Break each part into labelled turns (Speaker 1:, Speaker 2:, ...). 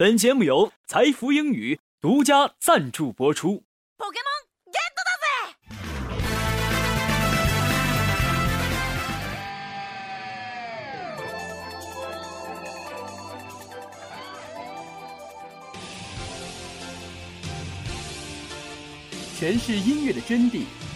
Speaker 1: 本节目由财富英语独家赞助播出。
Speaker 2: 诠释音乐的真谛，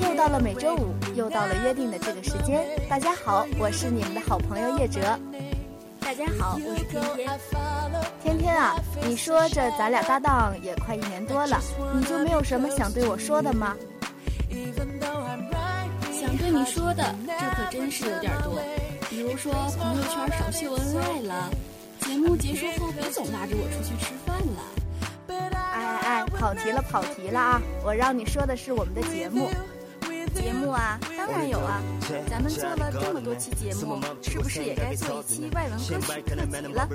Speaker 3: 又到了每周五，又到了约定的这个时间。大家好，我是你们的好朋友叶哲。
Speaker 4: 大家好，我是天天。
Speaker 3: 天天啊，你说这咱俩搭档也快一年多了，你就没有什么想对我说的吗？
Speaker 4: 想对你说的，这可真是有点多。比如说朋友圈少秀恩爱了，节目结束后别总拉着我出去吃饭了。
Speaker 3: 哎哎哎，跑题了跑题了啊！我让你说的是我们的节目。
Speaker 4: 节目啊，当然有啊。咱们做了这么多期节目，是不是也该做一期外文歌曲特辑了？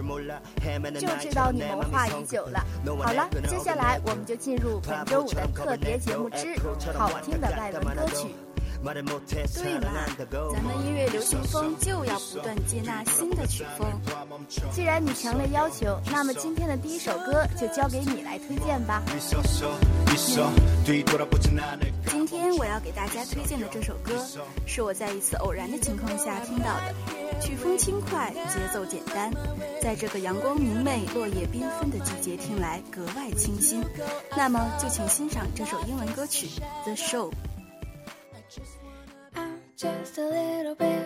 Speaker 3: 就知道你谋划已久了。好了，接下来我们就进入本周五的特别节目之好听的外文歌曲。
Speaker 4: 对嘛，咱们音乐流行风就要不断接纳新的曲风。
Speaker 3: 既然你强烈要求，那么今天的第一首歌就交给你来推荐吧。
Speaker 4: 今天我要给大家推荐的这首歌，是我在一次偶然的情况下听到的，曲风轻快，节奏简单，在这个阳光明媚、落叶缤纷的季节听来格外清新。那么就请欣赏这首英文歌曲《The Show》。
Speaker 5: Just a little bit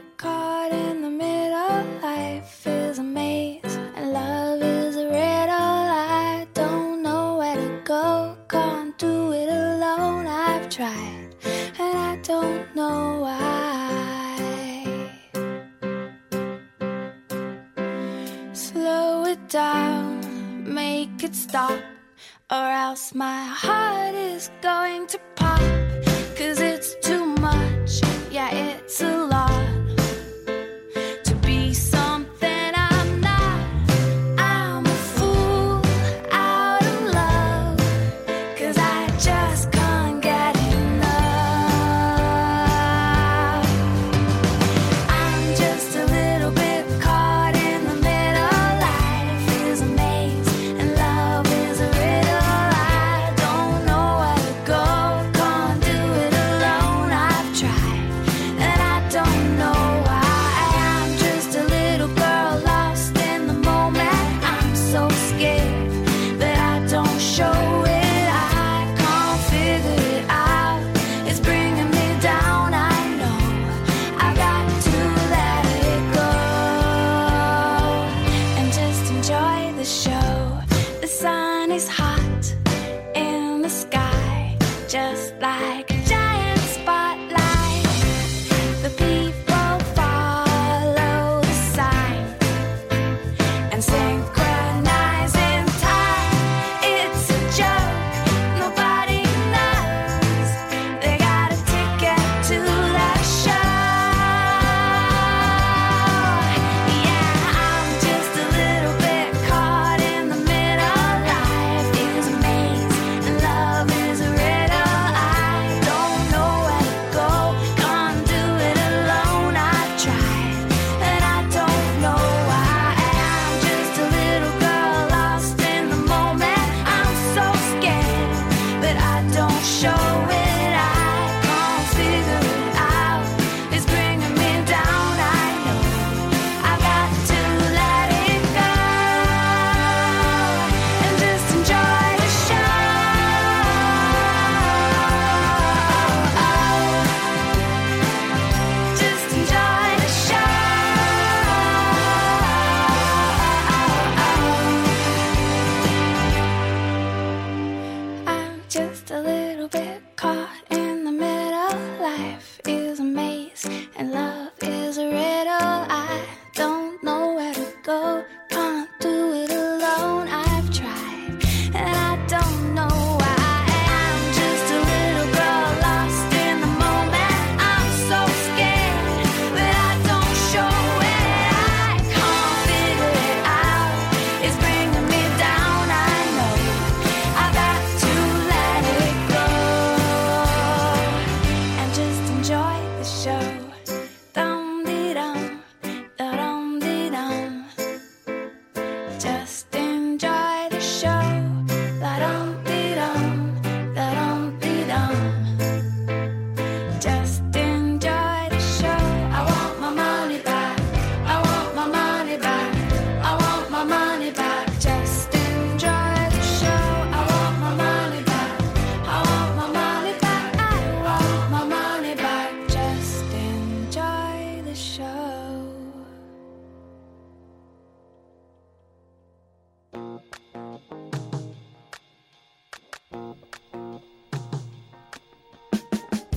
Speaker 5: hot in the sky, just like. Show.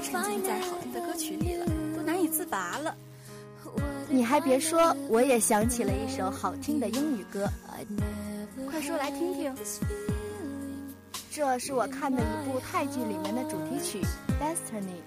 Speaker 4: 沉浸在好听的歌曲里了，都难以自拔了。
Speaker 6: 你还别说，我也想起了一首好听的英语歌，
Speaker 4: 快说来听听。
Speaker 6: 这是我看的一部泰剧里面的主题曲，Destiny。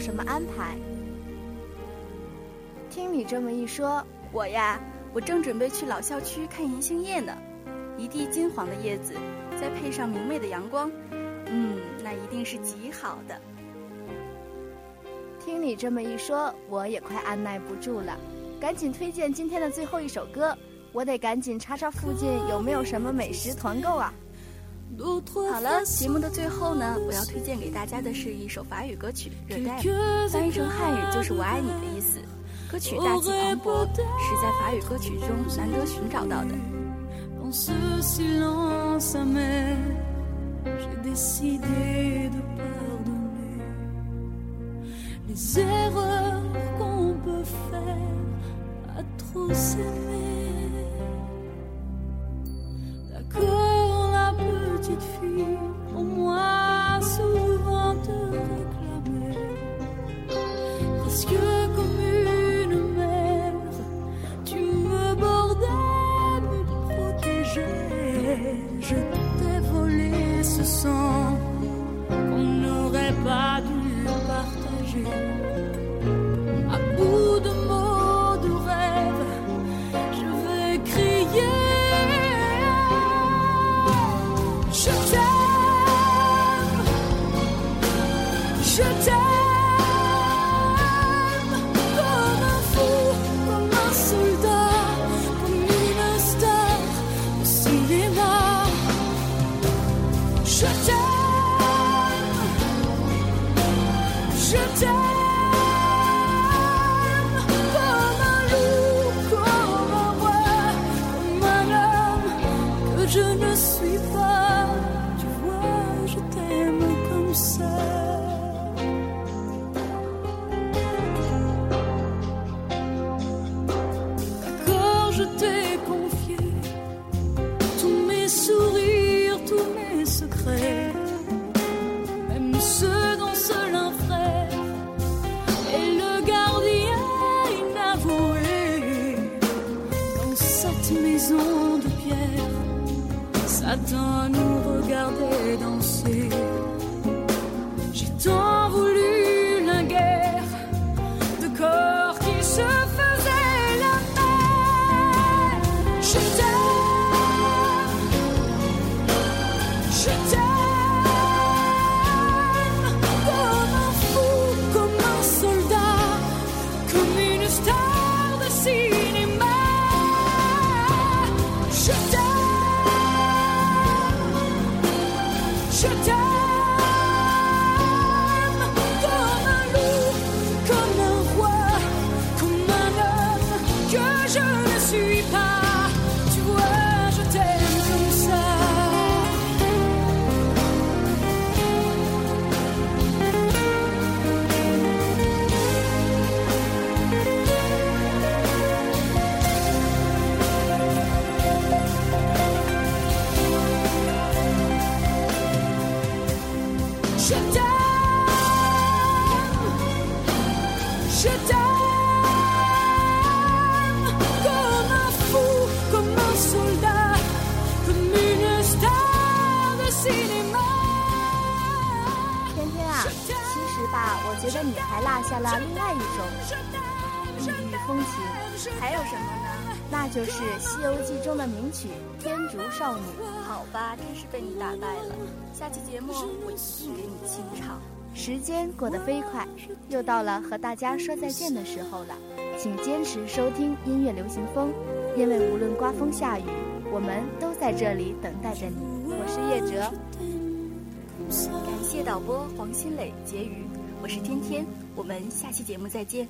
Speaker 3: 什么安排？听你这么一说，
Speaker 4: 我呀，我正准备去老校区看银杏叶呢。一地金黄的叶子，再配上明媚的阳光，嗯，那一定是极好的。
Speaker 3: 听你这么一说，我也快按耐不住了，赶紧推荐今天的最后一首歌。我得赶紧查查附近有没有什么美食团购啊！
Speaker 4: 好了，节目的最后呢，我要推荐给大家的是一首法语歌曲《热带》，翻译成汉语就是“我爱你”的意思。歌曲大气磅礴，是在法语歌曲中难得寻找到的。
Speaker 6: Au moins souvent te réclamer. Précieux comme une mère, tu me bordais, me protégeais. Je t'ai volé ce sang qu'on n'aurait pas dû partager. on Shut down
Speaker 3: 天天啊，其实吧，我觉得你还落下了另外一种异域风情，
Speaker 4: 还有什么呢？
Speaker 3: 那就是《西游记》中的名曲《天竺少女》。
Speaker 4: 好吧，真是被你打败了。下期节目我一定给你清唱。
Speaker 3: 时间过得飞快，又到了和大家说再见的时候了。请坚持收听音乐流行风，因为无论刮风下雨，我们都在这里等待着你。我是叶哲，
Speaker 4: 感谢导播黄新磊、婕妤，我是天天，我们下期节目再见。